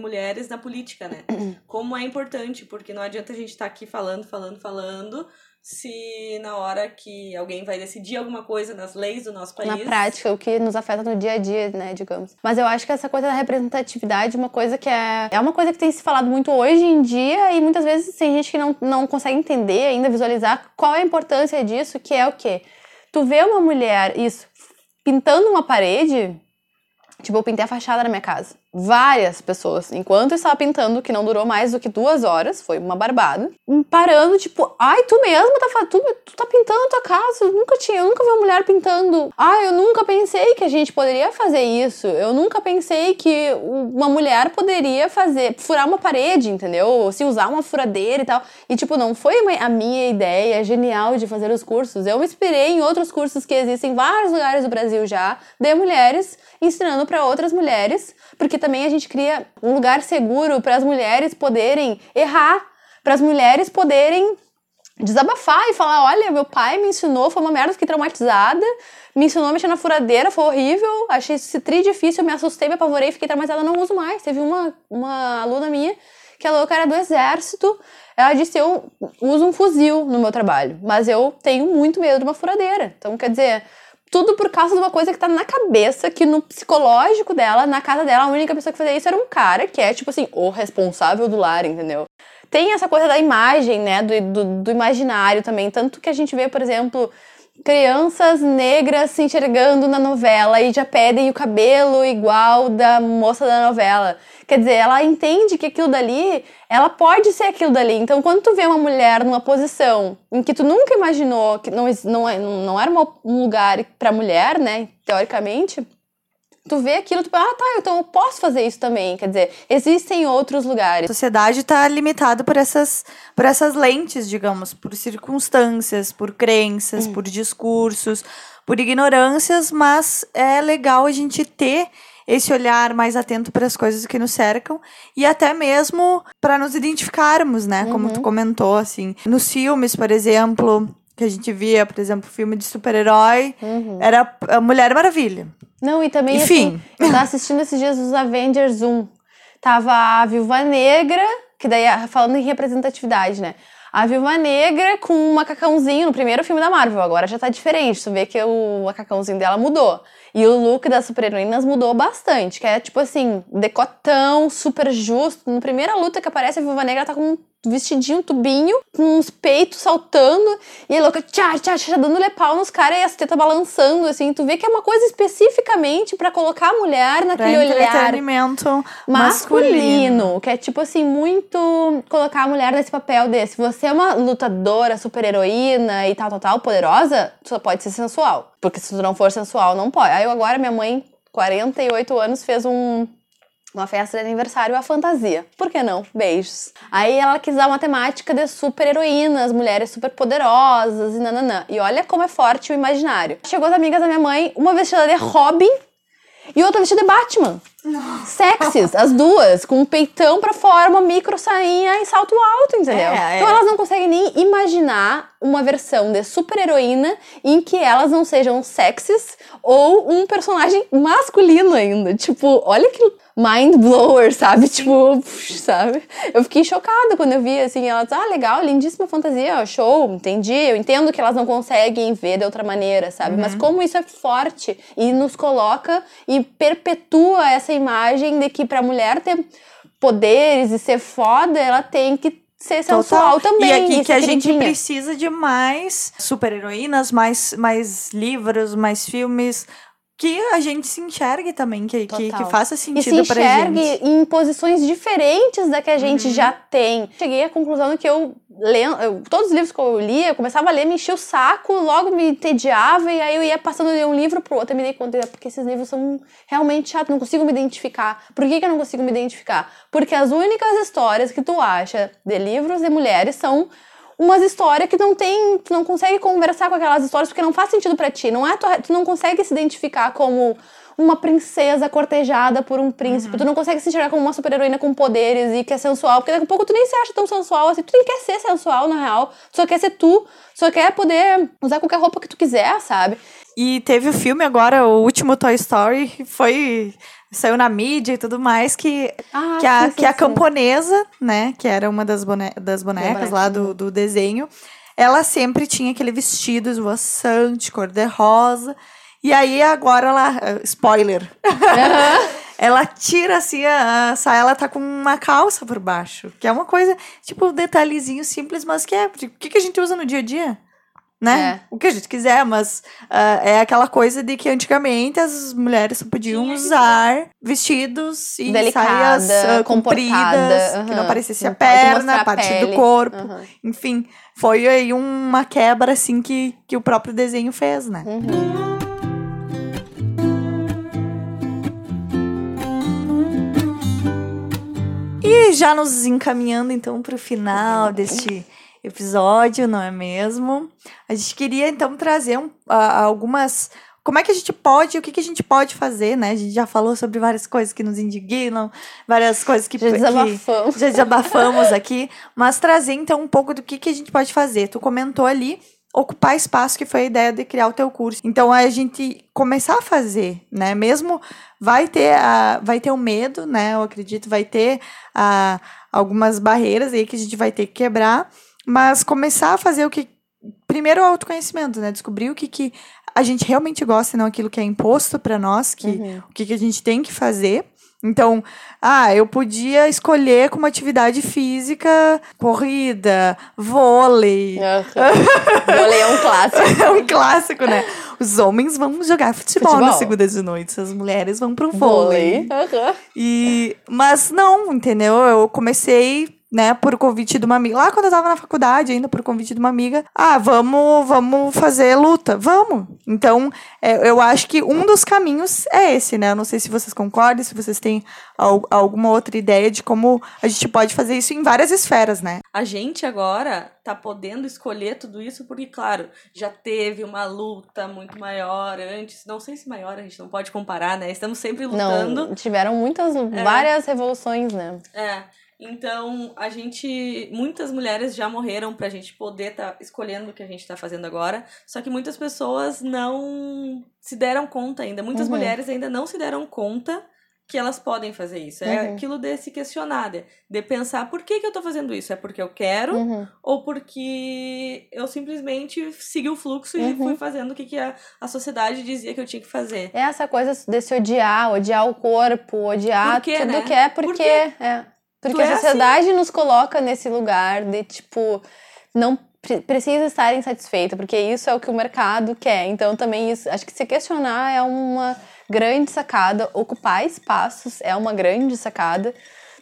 A: mulheres na política, né? Como é importante, porque não adianta a gente estar tá aqui falando, falando, falando, se na hora que alguém vai decidir alguma coisa nas leis do nosso país.
C: Na prática, o que nos afeta no dia a dia, né, digamos. Mas eu acho que essa coisa da representatividade é uma coisa que é. É uma coisa que tem se falado muito hoje em dia e muitas vezes tem gente que não, não consegue entender, ainda visualizar qual é a importância disso, que é o quê? Tu vê uma mulher, isso, pintando uma parede, Tipo, eu pintei a fachada da minha casa. Várias pessoas, enquanto eu estava pintando, que não durou mais do que duas horas, foi uma barbada, parando, tipo, ai, tu mesma tá, tu, tu tá pintando a tua casa, eu nunca tinha, eu nunca vi uma mulher pintando. Ai, eu nunca pensei que a gente poderia fazer isso. Eu nunca pensei que uma mulher poderia fazer, furar uma parede, entendeu? Se usar uma furadeira e tal. E, tipo, não foi a minha ideia genial de fazer os cursos. Eu me inspirei em outros cursos que existem em vários lugares do Brasil já, de mulheres ensinando para outras mulheres, porque também a gente cria um lugar seguro para as mulheres poderem errar, para as mulheres poderem desabafar e falar: olha, meu pai me ensinou, foi uma merda, fiquei traumatizada, me ensinou a mexer na furadeira, foi horrível, achei isso tri difícil, me assustei, me apavorei, fiquei traumatizada, não uso mais. Teve uma, uma aluna minha que ela era do exército, ela disse: eu uso um fuzil no meu trabalho, mas eu tenho muito medo de uma furadeira. Então, quer dizer tudo por causa de uma coisa que tá na cabeça, que no psicológico dela, na casa dela, a única pessoa que fazia isso era um cara que é, tipo assim, o responsável do lar, entendeu? Tem essa coisa da imagem, né? Do, do, do imaginário também. Tanto que a gente vê, por exemplo, crianças negras se enxergando na novela e já pedem o cabelo igual da moça da novela. Quer dizer, ela entende que aquilo dali, ela pode ser aquilo dali. Então, quando tu vê uma mulher numa posição em que tu nunca imaginou que não, não, não era um lugar para mulher, né, teoricamente, tu vê aquilo, tu ah, tá, então eu posso fazer isso também. Quer dizer, existem outros lugares.
B: A sociedade está limitada por essas, por essas lentes, digamos, por circunstâncias, por crenças, hum. por discursos, por ignorâncias, mas é legal a gente ter esse olhar mais atento para as coisas que nos cercam e até mesmo para nos identificarmos, né? Como tu uhum. comentou, assim. Nos filmes, por exemplo, que a gente via, por exemplo, filme de super-herói, uhum. era a Mulher Maravilha.
C: Não, e também, Enfim. assim, eu tava assistindo esses dias os Avengers 1. Tava a Viúva Negra, que daí, falando em representatividade, né? A Viúva Negra com um macacãozinho no primeiro filme da Marvel. Agora já tá diferente. Tu vê que o macacãozinho dela mudou. E o look das super-heroínas mudou bastante. Que é tipo assim, decotão, super justo. Na primeira luta que aparece, a Viúva Negra tá com vestidinho, tubinho, com uns peitos saltando, e a louca, tchá, tchá, tchá, dando lepau nos caras e as tetas balançando, assim. Tu vê que é uma coisa especificamente para colocar a mulher naquele pra olhar.
B: masculino, masculino.
C: Que é tipo assim, muito colocar a mulher nesse papel desse. Você é uma lutadora, super heroína e tal, tal, tal, poderosa, tu só pode ser sensual. Porque se tu não for sensual, não pode. Eu agora, minha mãe, 48 anos, fez um uma festa de aniversário a fantasia. Por que não? Beijos. Aí ela quis dar uma temática de super heroínas, mulheres super poderosas e nananã. E olha como é forte o imaginário. Chegou as amigas da minha mãe, uma vestida de Robin e outra vestida de Batman. Sexys, as duas, com um peitão pra fora, uma micro sainha e salto alto, entendeu?
B: É,
C: então
B: é.
C: elas não conseguem nem imaginar uma versão de super-heroína em que elas não sejam sexys ou um personagem masculino ainda. Tipo, olha que mind blower, sabe? Tipo, sabe? Eu fiquei chocada quando eu vi assim, elas, ah, legal, lindíssima fantasia, show, entendi. Eu entendo que elas não conseguem ver de outra maneira, sabe? Mas como isso é forte e nos coloca e perpetua essa imagem de que pra mulher ter poderes e ser foda, ela tem que ser sensual também.
B: E aqui
C: e
B: que a gente precisa de mais super-heroínas, mais, mais livros, mais filmes. Que a gente se enxergue também, que, que, que faça
C: e se
B: sentido pra
C: enxergue
B: gente.
C: em posições diferentes da que a gente
B: Uhum.
C: já tem. Cheguei à conclusão que eu, lendo, eu- todos os livros que eu lia, eu começava a ler, me enchia o saco, logo me entediava, e aí eu ia passando de um livro pro outro e me dei conta, porque esses livros são realmente chatos, não consigo me identificar. Por que, que eu não consigo me identificar? Porque as únicas histórias que tu acha de livros de mulheres são umas histórias que não tem, tu não consegue conversar com aquelas histórias porque não faz sentido pra ti. Não é tu, tu não consegue se identificar como uma princesa cortejada por um príncipe. Tu não consegue se enxergar como uma super-heroína com poderes e que é sensual, porque daqui a pouco tu nem se acha tão sensual assim. Tu nem quer ser sensual, na real. Tu só quer ser tu. Só quer poder usar qualquer roupa que tu quiser, sabe?
B: E teve o filme agora, o último Toy Story, que foi. Saiu na mídia e tudo mais, que,
C: Ah,
B: que, a,
C: sim, sim,
B: que a camponesa, né, que era uma das, bone das bonecas
C: boneca,
B: lá do, do desenho, ela sempre tinha aquele vestido esvoaçante, cor-de-rosa. E aí agora ela. eh, Spoiler! ela tira assim a, a saia, ela tá com uma calça por baixo. Que é uma coisa, tipo, um detalhezinho simples, mas que é. O que, que a gente usa no dia a dia? Né? O que a gente quiser, mas ah, é aquela coisa de que antigamente as mulheres só podiam usar vestidos e
C: Delicada,
B: saias
C: comportada,
B: compridas, que não aparecesse a perna, a parte do
C: pele.
B: corpo.
C: Aham.
B: Enfim, foi aí uma quebra assim que, que o próprio desenho fez, né?
C: Uhum.
B: E já nos encaminhando então para o final deste episódio, não é mesmo? A gente queria então trazer um- a- algumas. Como é que a gente pode, o que, que a gente pode fazer, né? A gente já falou sobre várias coisas que nos indignam, várias coisas que,
C: Já
B: que
C: desabafamos.
B: já desabafamos aqui, mas trazer então um pouco do que, que a gente pode fazer. Tu comentou ali ocupar espaço, que foi a ideia de criar o teu curso. Então a gente começar a fazer, né? Mesmo vai ter a, vai ter o medo, né? Eu acredito, vai ter a, algumas barreiras aí que a gente vai ter que quebrar, mas começar a fazer o que primeiro o autoconhecimento, né? Descobrir o que que a gente realmente gosta e não aquilo que é imposto para nós, que
C: Uhum.
B: o que, que a gente tem que fazer. Então, ah, eu podia escolher como atividade física corrida, vôlei.
C: Aham. Vôlei é um clássico.
B: É um clássico, né? Os homens vão jogar futebol,
C: Futebol.
B: na segunda de noite, as mulheres vão pro vôlei.
C: Aham.
B: E, mas não, entendeu? Eu comecei, né, por convite de uma amiga. Lá quando eu tava na faculdade, ainda por convite de uma amiga. Ah, vamos, vamos fazer luta. Vamos. Então, é, eu acho que um dos caminhos é esse, né? Eu não sei se vocês concordam, se vocês têm al- alguma outra ideia de como a gente pode fazer isso em várias esferas, né?
A: A gente agora tá podendo escolher tudo isso porque, claro, já teve uma luta muito maior antes. Não sei se maior, a gente não pode comparar, né? Estamos sempre lutando.
C: Não, tiveram muitas, várias revoluções, né?
A: É. Então, a gente. Muitas mulheres já morreram pra gente poder estar escolhendo o que a gente tá fazendo agora. Só que muitas pessoas não se deram conta ainda. Muitas
C: Uhum.
A: mulheres ainda não se deram conta que elas podem fazer isso. É
C: Uhum.
A: aquilo de se questionar, de, de pensar por que, que eu tô fazendo isso? É porque eu quero
C: Uhum.
A: ou porque eu simplesmente segui o fluxo e
C: Uhum.
A: fui fazendo o que, que a, a sociedade dizia que eu tinha que fazer.
C: É essa coisa de se odiar, odiar o corpo, odiar
A: Por
C: tudo
A: né?
C: que é
A: Por
C: porque.
A: quê?
C: é. Porque
A: é
C: a sociedade nos coloca nesse lugar de, tipo, não pre- precisa estar insatisfeita, porque isso é o que o mercado quer. Então, também, isso, acho que se questionar é uma grande sacada. Ocupar espaços é uma grande sacada.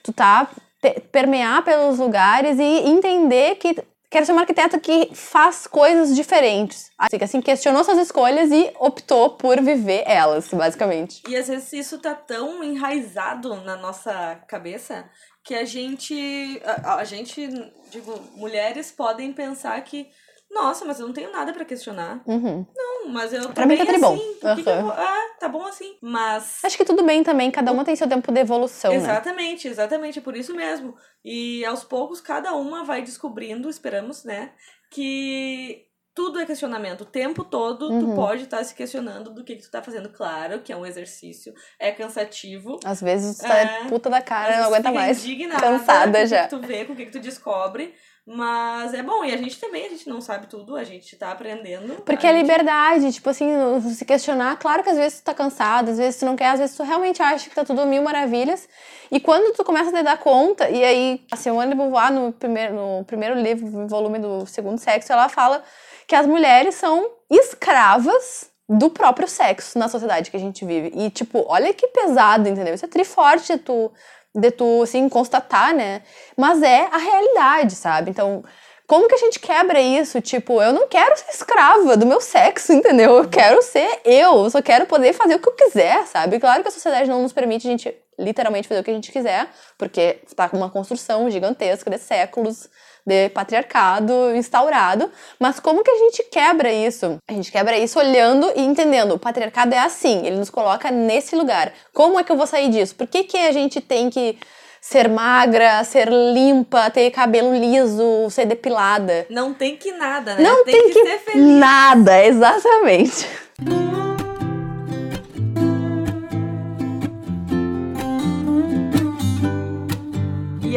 C: Tu tá pe- permear pelos lugares e entender que quero ser uma arquiteta que faz coisas diferentes. Assim, que, assim, questionou suas escolhas e optou por viver elas, basicamente.
A: E às vezes isso tá tão enraizado na nossa cabeça que a gente. A, a gente, digo, mulheres podem pensar que. Nossa, mas eu não tenho nada pra questionar.
C: Uhum.
A: Não, mas eu
C: Pra mim tá
A: assim. Por que que eu. Ah, tá bom assim. Mas...
C: Acho que tudo bem também, cada uma tem seu tempo de evolução, né?
A: Exatamente, exatamente, é por isso mesmo. E aos poucos cada uma vai descobrindo, esperamos, né, que tudo é questionamento. O tempo todo tu
C: Uhum.
A: pode estar se questionando do que, que tu tá fazendo. Claro que é um exercício, é cansativo.
C: Às vezes tu tá
A: É.
C: puta da cara, não aguenta mais.
A: indignada
C: cansada
A: com o
C: já.
A: que tu vê, com o que, que tu descobre. Mas é bom, e a gente também, a gente não sabe tudo, a gente tá aprendendo.
C: Porque
A: a
C: é
A: gente-
C: liberdade, tipo assim, se questionar, claro que às vezes tu tá cansado, às vezes tu não quer, às vezes tu realmente acha que tá tudo mil maravilhas. E quando tu começa a te dar conta, e aí a Simone de Beauvoir, no primeiro, no primeiro livro, volume do Segundo Sexo, ela fala que as mulheres são escravas do próprio sexo na sociedade que a gente vive. E, tipo, olha que pesado, entendeu? Isso é triforte tu, de tu, assim, constatar, né? Mas é a realidade, sabe? Então, como que a gente quebra isso? Tipo, eu não quero ser escrava do meu sexo, entendeu? Eu quero ser eu, eu só quero poder fazer o que eu quiser, sabe? Claro que a sociedade não nos permite a gente literalmente fazer o que a gente quiser, porque tá com uma construção gigantesca de séculos de patriarcado instaurado, mas como que a gente quebra isso? A gente quebra isso olhando e entendendo, o patriarcado é assim, ele nos coloca nesse lugar. Como é que eu vou sair disso? Por que que a gente tem que ser magra, ser limpa, ter cabelo liso, ser depilada?
A: Não tem que nada, né?
C: Não
A: tem,
C: tem
A: que,
C: que
A: ser feliz.
C: Nada, exatamente.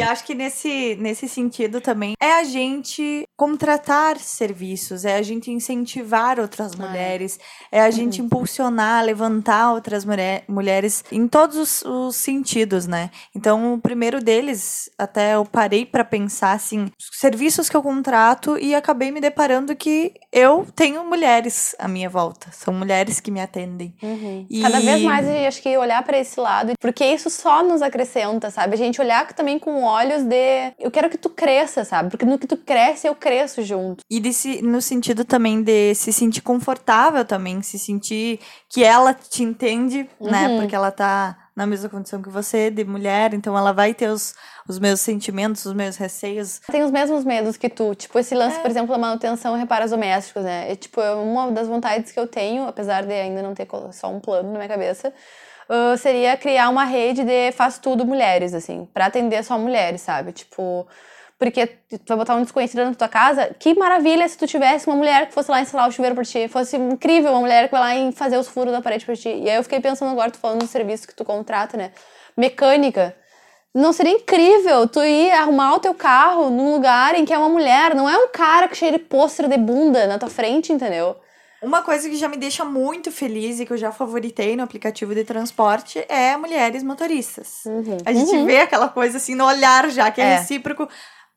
B: E acho que nesse, nesse sentido também é a gente contratar serviços, é a gente incentivar outras mulheres, é a gente impulsionar, levantar outras mulher, mulheres em todos os, os sentidos, né? Então, o primeiro deles, até eu parei para pensar assim, os serviços que eu contrato e acabei me deparando que eu tenho mulheres à minha volta, são mulheres que me atendem. E-
C: Cada vez mais eu acho que olhar pra esse lado, porque isso só nos acrescenta, sabe? A gente olhar também com olhos de eu quero que tu cresça, sabe? Porque no que tu cresce, eu cresço junto.
B: E desse, no sentido também de se sentir confortável também, se sentir que ela te entende, né?
C: Uhum.
B: Porque ela tá na mesma condição que você, de mulher, então ela vai ter os, os meus sentimentos, os meus receios.
C: Tem os mesmos medos que tu, tipo esse lance,
B: É.
C: por exemplo, da manutenção e reparos domésticos, né? É, tipo, é uma das vontades que eu tenho, apesar de ainda não ter só um plano na minha cabeça, ah, seria criar uma rede de faz tudo mulheres, assim, pra atender só mulheres, sabe? Tipo, porque tu vai botar um desconhecido na tua casa, que maravilha se tu tivesse uma mulher que fosse lá instalar o chuveiro por ti, fosse incrível uma mulher que vai lá e fazer os furos da parede por ti. E aí eu fiquei pensando agora, tu falando do serviço que tu contrata, né? Mecânica. Não seria incrível tu ir arrumar o teu carro num lugar em que é uma mulher, não é um cara que cheia de pôster de bunda na tua frente, entendeu?
B: Uma coisa que já me deixa muito feliz e que eu já favoritei no aplicativo de transporte é mulheres motoristas. A gente
C: Uhum.
B: vê aquela coisa assim no olhar já, que é,
C: É.
B: recíproco.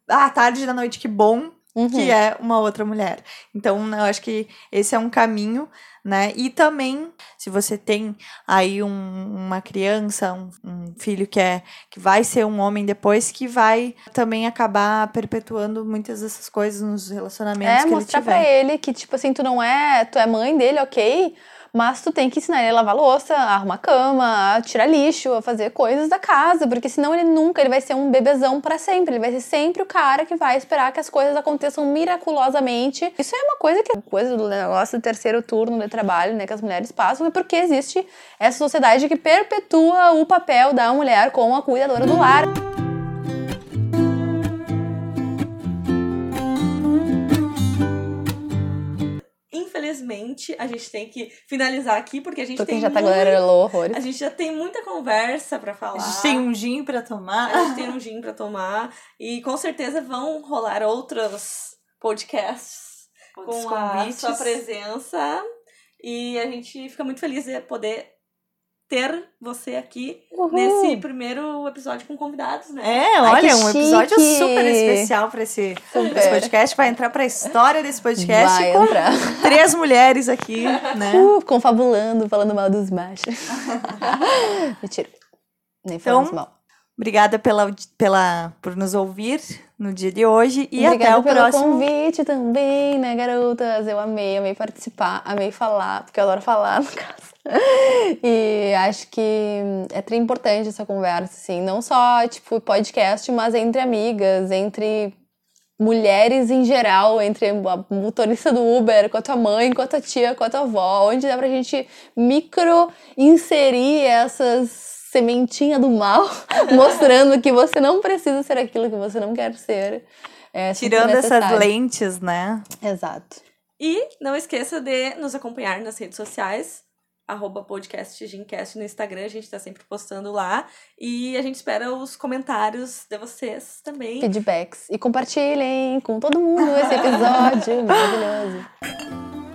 B: Ah, tarde da noite, que bom
C: Uhum.
B: que é uma outra mulher. Então, eu acho que esse é um caminho, né? E também, se você tem aí um- uma criança, um, um filho que é que vai ser um homem depois, que vai também acabar perpetuando muitas dessas coisas nos relacionamentos
C: É,
B: que ele
C: mostrar
B: tiver.
C: pra ele que, tipo assim, tu não é. Tu é mãe dele, ok? Mas tu tem que ensinar ele a lavar louça, a arrumar cama, a tirar lixo, a fazer coisas da casa. Porque senão ele nunca, ele vai ser um bebezão pra sempre. Ele vai ser sempre o cara que vai esperar que as coisas aconteçam miraculosamente. Isso é uma coisa que coisa do negócio do terceiro turno de trabalho, né? Que as mulheres passam, é porque existe essa sociedade que perpetua o papel da mulher como a cuidadora do lar.
A: Infelizmente, a gente tem que finalizar aqui, porque a gente tem
C: já tá
A: muito-
C: horrores.
A: A gente já tem muita conversa pra falar.
B: A gente tem um gin pra tomar.
A: A gente tem um gin pra tomar. E com certeza vão rolar outros podcasts
B: Outros
A: com a
B: convites.
A: sua presença. E a gente fica muito feliz de poder ter você aqui
C: Uhul.
A: nesse primeiro episódio com convidados, né?
B: É,
C: Ai,
B: olha,
C: que
B: um episódio
C: chique.
B: super especial pra esse,
C: Super.
B: esse podcast. Vai entrar pra história desse podcast
C: Vai
B: com
C: entrar.
B: três mulheres aqui, né?
C: Uh, confabulando, falando mal dos machos. Mentira. Nem falamos
B: Então,
C: mal.
B: Obrigada pela, pela, por nos ouvir no dia de hoje e
C: Obrigada
B: até o
C: pelo
B: próximo.
C: convite também, né, garotas? Eu amei, amei participar, amei falar, porque eu adoro falar, no caso. E acho que é tri importante essa conversa, assim, não só, tipo, podcast, mas entre amigas, entre mulheres em geral, entre a motorista do Uber, com a tua mãe, com a tua tia, com a tua avó, onde dá pra gente micro inserir essas sementinhas do mal, mostrando que você não precisa ser aquilo que você não quer ser. É
B: Tirando essas
C: necessário.
B: lentes, né?
C: Exato.
A: E não esqueça de nos acompanhar nas redes sociais, arroba podcast Gincast no Instagram, a gente tá sempre postando lá. E a gente espera os comentários de vocês também.
C: Feedbacks. E compartilhem com todo mundo esse episódio maravilhoso.